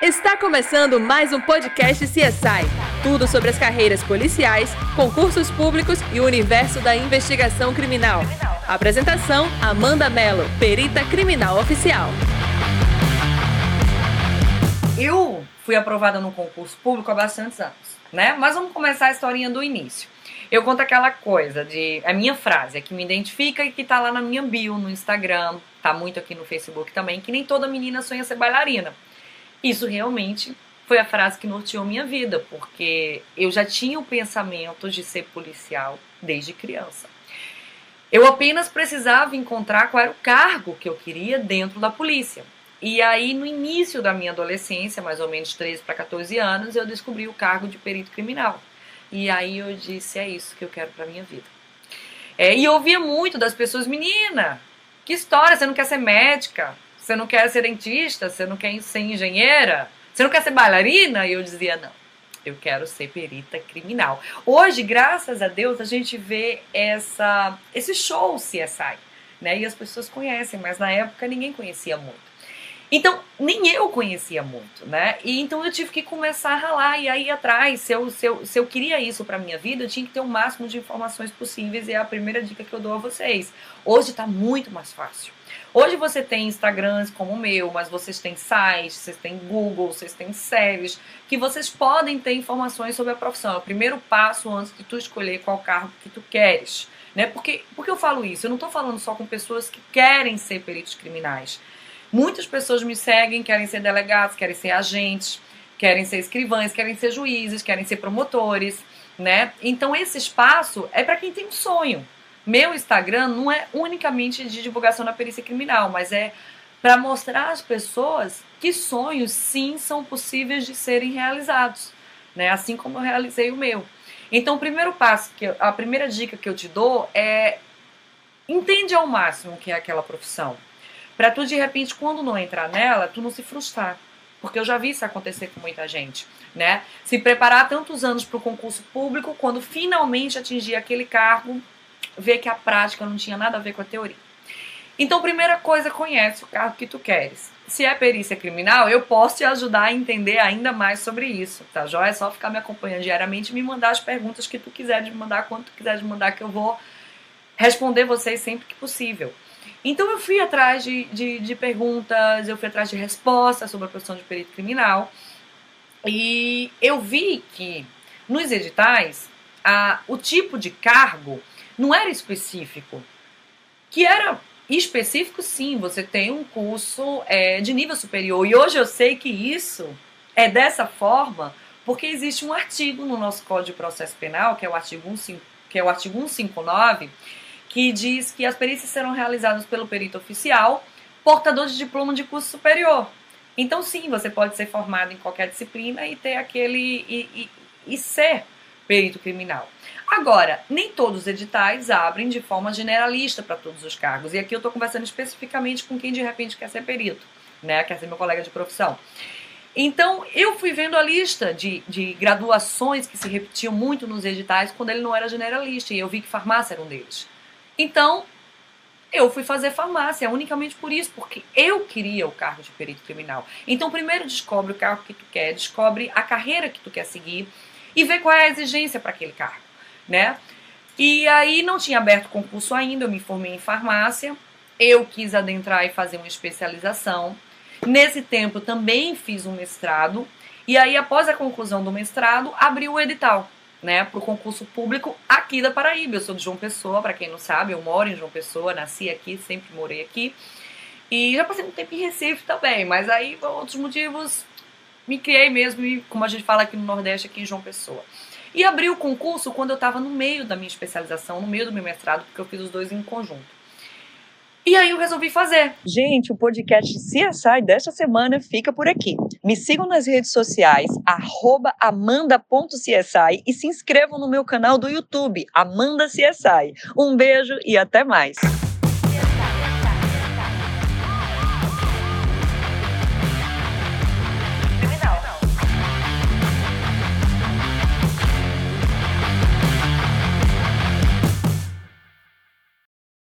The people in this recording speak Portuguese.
Está começando mais um podcast CSI. Tudo sobre as carreiras policiais, concursos públicos e o universo da investigação criminal. Apresentação: Amanda Mello, perita criminal oficial. Eu fui aprovada no concurso público há bastantes anos, né? Mas vamos começar a historinha do início. Eu conto aquela coisa de. A minha frase, é que me identifica e que tá lá na minha bio no Instagram, tá muito aqui no Facebook também, que nem toda menina sonha ser bailarina. Isso realmente foi a frase que norteou minha vida, porque eu já tinha o pensamento de ser policial desde criança. Eu apenas precisava encontrar qual era o cargo que eu queria dentro da polícia. E aí, no início da minha adolescência, mais ou menos 13 para 14 anos, eu descobri o cargo de perito criminal. E aí eu disse: é isso que eu quero para minha vida. É, e eu ouvia muito das pessoas: menina, que história, você não quer ser médica? Você não quer ser dentista? Você não quer ser engenheira? Você não quer ser bailarina? E eu dizia: não, eu quero ser perita criminal. Hoje, graças a Deus, a gente vê essa, esse show CSI. Né? E as pessoas conhecem, mas na época ninguém conhecia muito. Então, nem eu conhecia muito, né? E então eu tive que começar a ralar e aí atrás. Se eu, se eu, se eu queria isso para minha vida, eu tinha que ter o máximo de informações possíveis e é a primeira dica que eu dou a vocês. Hoje está muito mais fácil. Hoje você tem Instagrams como o meu, mas vocês têm sites, vocês têm Google, vocês têm séries, que vocês podem ter informações sobre a profissão. É o primeiro passo antes de tu escolher qual cargo que tu queres. Né? Porque, porque eu falo isso? Eu não estou falando só com pessoas que querem ser peritos criminais. Muitas pessoas me seguem, querem ser delegados, querem ser agentes, querem ser escrivães, querem ser juízes, querem ser promotores, né? Então esse espaço é para quem tem um sonho. Meu Instagram não é unicamente de divulgação da perícia criminal, mas é para mostrar às pessoas que sonhos sim são possíveis de serem realizados, né? Assim como eu realizei o meu. Então, o primeiro passo, que a primeira dica que eu te dou é entende ao máximo o que é aquela profissão. Para tu, de repente, quando não entrar nela, tu não se frustrar. Porque eu já vi isso acontecer com muita gente, né? Se preparar tantos anos para o concurso público, quando finalmente atingir aquele cargo, ver que a prática não tinha nada a ver com a teoria. Então, primeira coisa, conhece o cargo que tu queres. Se é perícia criminal, eu posso te ajudar a entender ainda mais sobre isso, tá? Já é só ficar me acompanhando diariamente e me mandar as perguntas que tu quiser de mandar, quanto tu quiser de mandar, que eu vou responder vocês sempre que possível. Então eu fui atrás de, de, de, perguntas, eu fui atrás de respostas sobre a profissão de perito criminal. E eu vi que nos editais a, o tipo de cargo não era específico, que era específico sim, você tem um curso é, de nível superior. E hoje eu sei que isso é dessa forma porque existe um artigo no nosso Código de Processo Penal, que é o artigo 15, que é o artigo 159, que diz que as perícias serão realizadas pelo perito oficial, portador de diploma de curso superior. Então, sim, você pode ser formado em qualquer disciplina e ter aquele. e, e, e ser perito criminal. Agora, nem todos os editais abrem de forma generalista para todos os cargos. E aqui eu estou conversando especificamente com quem de repente quer ser perito, né? Quer ser meu colega de profissão. Então, eu fui vendo a lista de, de graduações que se repetiam muito nos editais quando ele não era generalista. E eu vi que farmácia era um deles. Então, eu fui fazer farmácia, unicamente por isso, porque eu queria o cargo de perito criminal. Então, primeiro descobre o cargo que tu quer, descobre a carreira que tu quer seguir e vê qual é a exigência para aquele cargo, né? E aí não tinha aberto concurso ainda, eu me formei em farmácia, eu quis adentrar e fazer uma especialização. Nesse tempo também fiz um mestrado e aí após a conclusão do mestrado, abri o edital né, para o concurso público aqui da Paraíba. Eu sou de João Pessoa, para quem não sabe, eu moro em João Pessoa, nasci aqui, sempre morei aqui. E já passei um tempo em Recife também, mas aí por outros motivos me criei mesmo, como a gente fala aqui no Nordeste, aqui em João Pessoa. E abri o concurso quando eu estava no meio da minha especialização, no meio do meu mestrado, porque eu fiz os dois em conjunto. E aí eu resolvi fazer. Gente, o podcast CSI desta semana fica por aqui. Me sigam nas redes sociais, amanda.csi e se inscrevam no meu canal do YouTube, Amanda CSI. Um beijo e até mais.